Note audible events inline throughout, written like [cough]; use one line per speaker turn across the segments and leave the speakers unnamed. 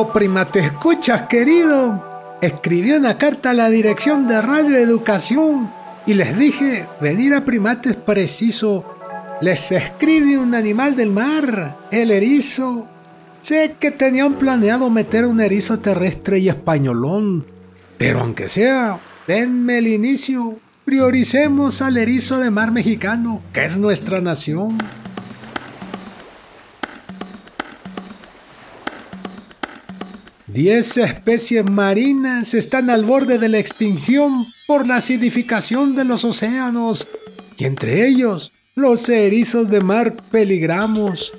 O primate escuchas querido. Escribí una carta a la dirección de Radio Educación y les dije venir a primates preciso. Les escribe un animal del mar, el erizo. Sé que tenían planeado meter un erizo terrestre y españolón, pero aunque sea, denme el inicio. Prioricemos al erizo de mar mexicano, que es nuestra nación. Diez especies marinas están al borde de la extinción por la acidificación de los océanos, y entre ellos los erizos de mar peligramos.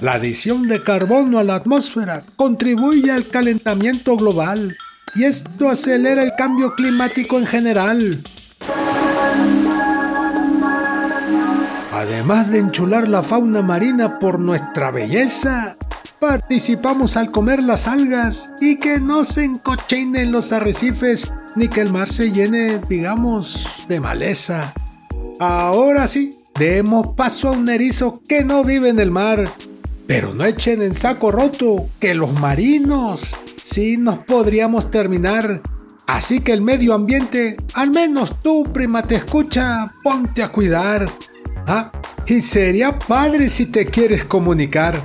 La adición de carbono a la atmósfera contribuye al calentamiento global y esto acelera el cambio climático en general. Además de enchular la fauna marina por nuestra belleza, participamos al comer las algas y que no se encochinen los arrecifes ni que el mar se llene, digamos, de maleza. Ahora sí, demos paso a un erizo que no vive en el mar, pero no echen en saco roto que los marinos sí nos podríamos terminar. Así que el medio ambiente, al menos tú, prima, te escucha, ponte a cuidar. Ah, y sería padre si te quieres comunicar.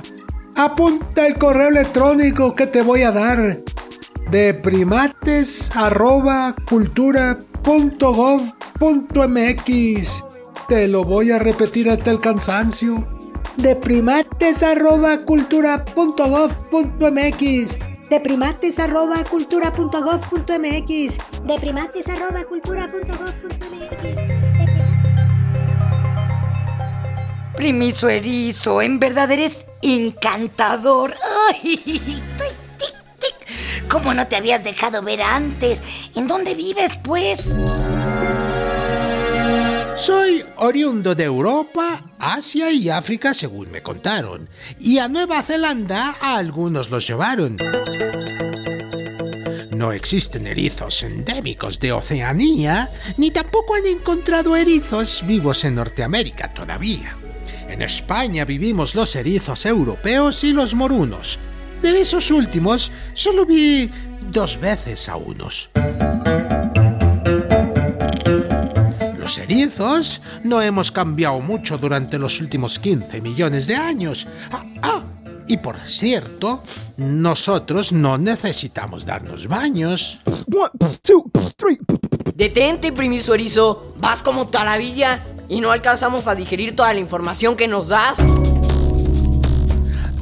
Apunta el correo electrónico que te voy a dar de primates cultura.gov.mx. Te lo voy a repetir hasta el cansancio. De primates cultura.gov.mx.
De primates cultura.gov.mx. De primates cultura.gov.mx.
Primiso erizo, en verdad eres encantador. Ay, [laughs] tic, tic, tic. ¿Cómo no te habías dejado ver antes? ¿En dónde vives, pues?
Soy oriundo de Europa, Asia y África, según me contaron. Y a Nueva Zelanda a algunos los llevaron. No existen erizos endémicos de Oceanía, ni tampoco han encontrado erizos vivos en Norteamérica todavía. En España vivimos los erizos europeos y los morunos. De esos últimos, solo vi dos veces a unos. Los erizos no hemos cambiado mucho durante los últimos 15 millones de años. Ah, ah, y por cierto, nosotros no necesitamos darnos baños.
Detente, primiso erizo. Vas como taravilla y no alcanzamos a digerir toda la información que nos das.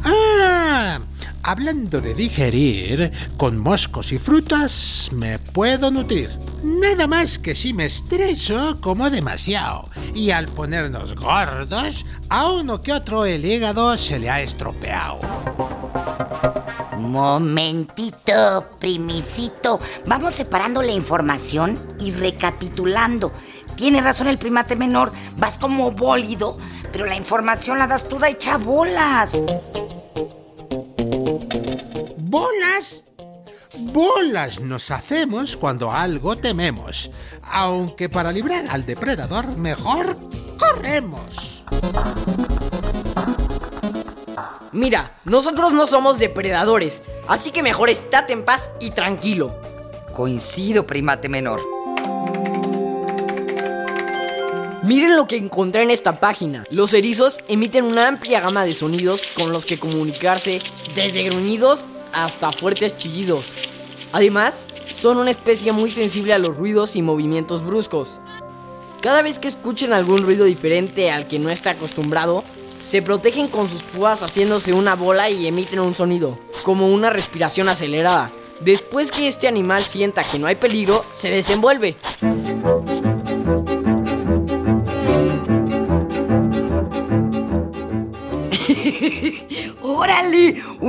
Ah, hablando de digerir, con moscos y frutas me puedo nutrir. Nada más que si me estreso como demasiado. Y al ponernos gordos, a uno que otro el hígado se le ha estropeado.
Momentito, primisito. Vamos separando la información y recapitulando. Tiene razón el primate menor, vas como bólido, pero la información la das toda hecha bolas.
¿Bolas? Bolas nos hacemos cuando algo tememos, aunque para librar al depredador mejor corremos.
Mira, nosotros no somos depredadores, así que mejor estate en paz y tranquilo.
Coincido, primate menor.
Miren lo que encontré en esta página. Los erizos emiten una amplia gama de sonidos con los que comunicarse desde gruñidos hasta fuertes chillidos. Además, son una especie muy sensible a los ruidos y movimientos bruscos. Cada vez que escuchen algún ruido diferente al que no está acostumbrado, se protegen con sus púas haciéndose una bola y emiten un sonido, como una respiración acelerada. Después que este animal sienta que no hay peligro, se desenvuelve.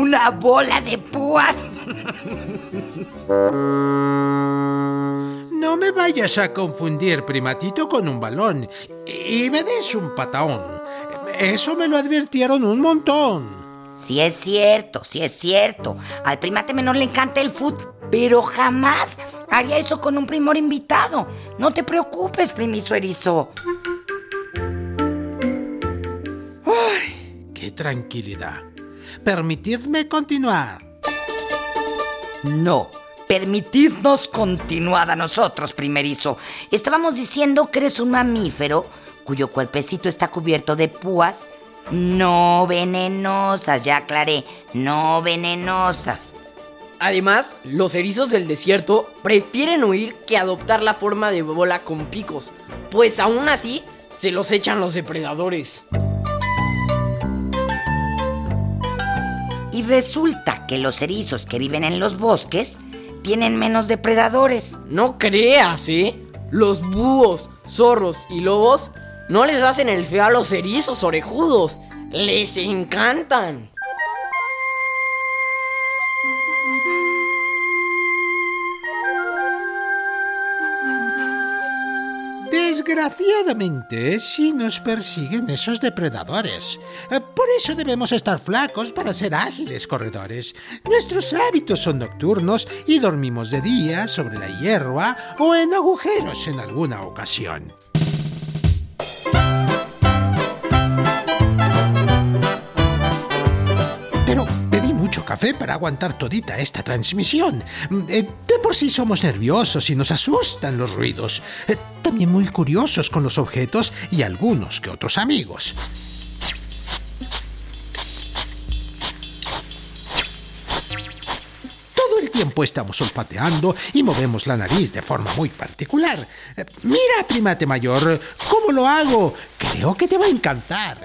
Una bola de púas.
No me vayas a confundir, primatito, con un balón y me des un pataón. Eso me lo advirtieron un montón.
Sí es cierto, sí es cierto. Al primate menor le encanta el fútbol, pero jamás haría eso con un primor invitado. No te preocupes, primiso erizo.
¡Qué tranquilidad! Permitidme continuar.
No, permitidnos continuar a nosotros, primerizo. Estábamos diciendo que eres un mamífero cuyo cuerpecito está cubierto de púas no venenosas, ya aclaré, no venenosas.
Además, los erizos del desierto prefieren huir que adoptar la forma de bola con picos, pues aún así se los echan los depredadores.
Y resulta que los erizos que viven en los bosques tienen menos depredadores.
No creas, ¿eh? Los búhos, zorros y lobos no les hacen el feo a los erizos orejudos. Les encantan.
Desgraciadamente, sí nos persiguen esos depredadores. Eh, Por eso debemos estar flacos para ser ágiles corredores. Nuestros hábitos son nocturnos y dormimos de día sobre la hierba o en agujeros en alguna ocasión. Café para aguantar todita esta transmisión. Eh, De por sí somos nerviosos y nos asustan los ruidos. Eh, También muy curiosos con los objetos y algunos que otros amigos. Todo el tiempo estamos olfateando y movemos la nariz de forma muy particular. Eh, Mira, primate mayor, ¿cómo lo hago? Creo que te va a encantar.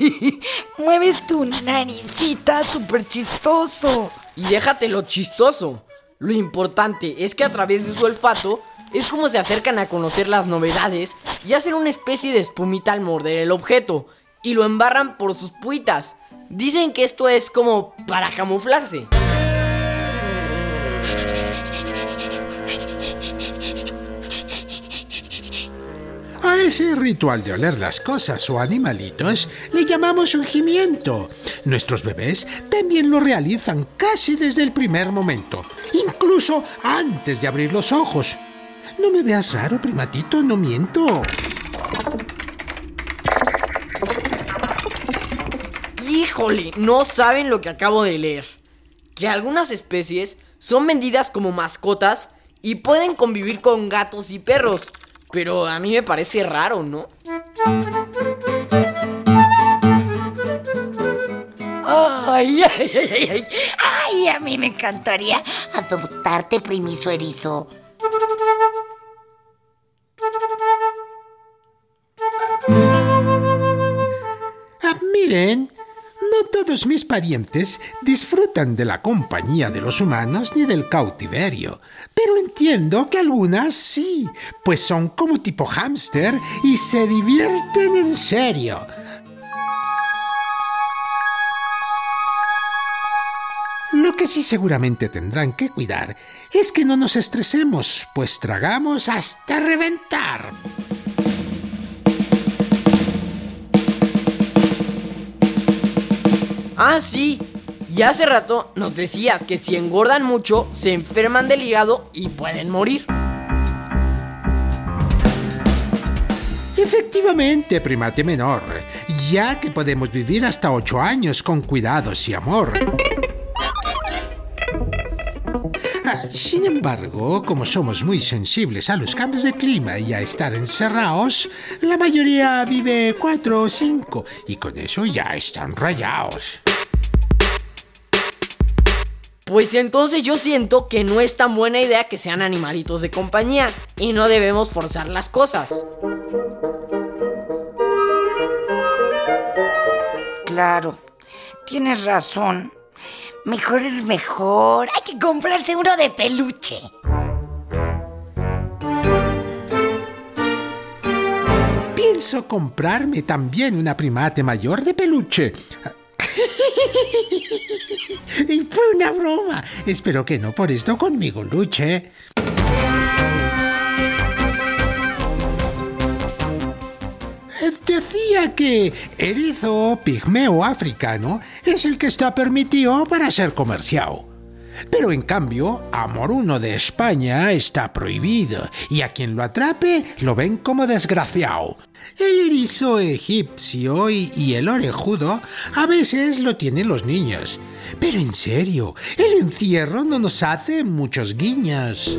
[laughs]
Mueves tu naricita súper chistoso.
Y déjate lo chistoso. Lo importante es que a través de su olfato es como se acercan a conocer las novedades y hacen una especie de espumita al morder el objeto y lo embarran por sus puitas. Dicen que esto es como para camuflarse. [laughs]
A ese ritual de oler las cosas o animalitos le llamamos ungimiento. Nuestros bebés también lo realizan casi desde el primer momento, incluso antes de abrir los ojos. No me veas raro, primatito, no miento.
Híjole, no saben lo que acabo de leer. Que algunas especies son vendidas como mascotas y pueden convivir con gatos y perros. Pero a mí me parece raro, ¿no?
Ay, [laughs] ay, ay, ay, ay. Ay, a mí me encantaría adoptarte, primiso erizo.
Todos mis parientes disfrutan de la compañía de los humanos ni del cautiverio, pero entiendo que algunas sí, pues son como tipo hámster y se divierten en serio. Lo que sí seguramente tendrán que cuidar es que no nos estresemos, pues tragamos hasta reventar.
Ah, sí. Y hace rato nos decías que si engordan mucho, se enferman del hígado y pueden morir.
Efectivamente, primate menor, ya que podemos vivir hasta ocho años con cuidados y amor. Ah, Sin embargo, como somos muy sensibles a los cambios de clima y a estar encerrados, la mayoría vive cuatro o cinco y con eso ya están rayados.
Pues entonces yo siento que no es tan buena idea que sean animalitos de compañía y no debemos forzar las cosas.
Claro, tienes razón. Mejor es mejor. Hay que comprarse uno de peluche.
pienso comprarme también una primate mayor de peluche. [laughs] y fue una broma. Espero que no por esto conmigo luche. Decía que erizo pigmeo africano es el que está permitido para ser comerciado. Pero en cambio, amoruno de España está prohibido y a quien lo atrape lo ven como desgraciado. El erizo egipcio y, y el orejudo a veces lo tienen los niños. Pero en serio, el encierro no nos hace muchos guiños.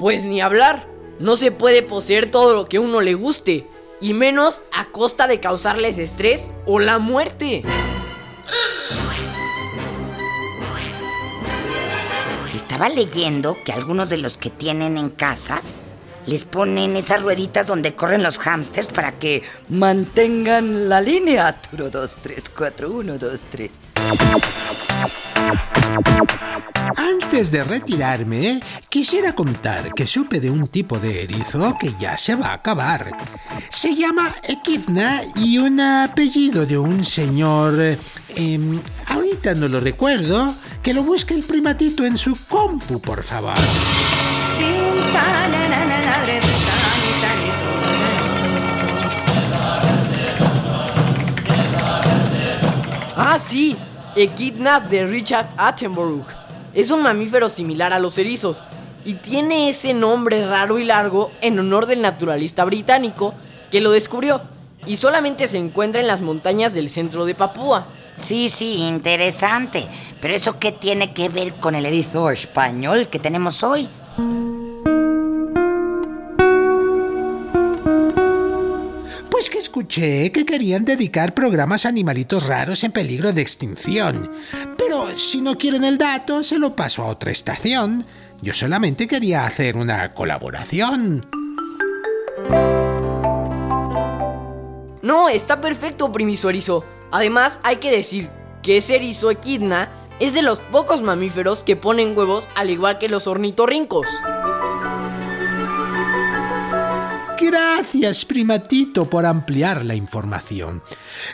Pues ni hablar. No se puede poseer todo lo que a uno le guste. Y menos a costa de causarles estrés o la muerte.
Estaba leyendo que algunos de los que tienen en casas les ponen esas rueditas donde corren los hámsters para que mantengan la línea. 1, 2, 3, 4, 1, 2, 3.
Antes de retirarme, quisiera contar que supe de un tipo de erizo que ya se va a acabar. Se llama Equidna y un apellido de un señor... eh, ahorita no lo recuerdo. Que lo busque el primatito en su compu, por favor.
Ah, sí, Echidna de Richard Attenborough. Es un mamífero similar a los erizos y tiene ese nombre raro y largo en honor del naturalista británico que lo descubrió y solamente se encuentra en las montañas del centro de Papúa.
Sí, sí, interesante. Pero eso qué tiene que ver con el erizo español que tenemos hoy?
Pues que escuché que querían dedicar programas a animalitos raros en peligro de extinción. Pero si no quieren el dato, se lo paso a otra estación. Yo solamente quería hacer una colaboración.
No, está perfecto, primiso erizo. Además, hay que decir que ese erizo equidna es de los pocos mamíferos que ponen huevos al igual que los ornitorrincos.
Gracias, primatito, por ampliar la información.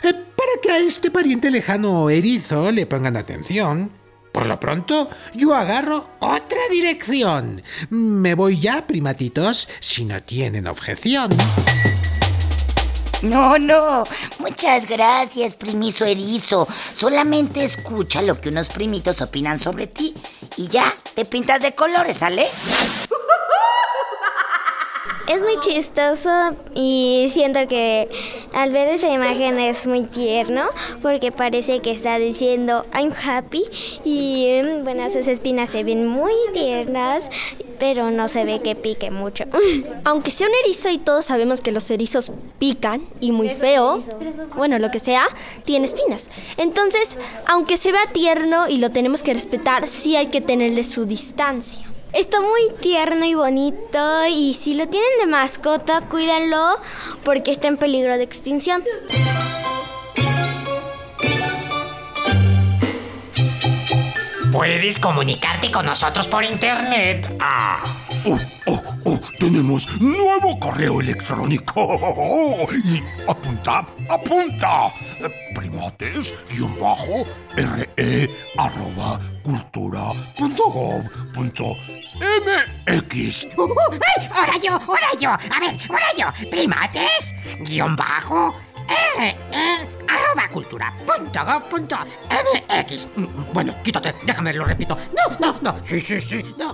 Eh, para que a este pariente lejano erizo le pongan atención. Por lo pronto, yo agarro otra dirección. Me voy ya, primatitos, si no tienen objeción.
No, no. Muchas gracias, primiso erizo. Solamente escucha lo que unos primitos opinan sobre ti y ya te pintas de colores, ¿sale?
Es muy chistoso y siento que al ver esa imagen es muy tierno porque parece que está diciendo I'm happy y mm, bueno, sus espinas se ven muy tiernas, pero no se ve que pique mucho. [laughs]
Aunque sea un erizo y todos sabemos que los erizos pican y muy feo, bueno, lo que sea, tiene espinas. Entonces, aunque se vea tierno y lo tenemos que respetar, sí hay que tenerle su distancia.
Está muy tierno y bonito y si lo tienen de mascota, cuídenlo porque está en peligro de extinción.
Puedes comunicarte con nosotros por internet. Ah.
Oh, oh, oh, tenemos nuevo correo electrónico. [laughs] Y apunta, apunta. Primates, guion bajo, re, arroba, cultura, punto gov, punto mx.
Uh, uh, ¡Ay! ¡Ahora yo! ¡Ahora yo! A ver, ahora yo. Primates, guion bajo, R, E, arroba cultura, punto gov, punto MX. Bueno, quítate, déjame, lo repito. No, no, no. Sí, sí, sí, no.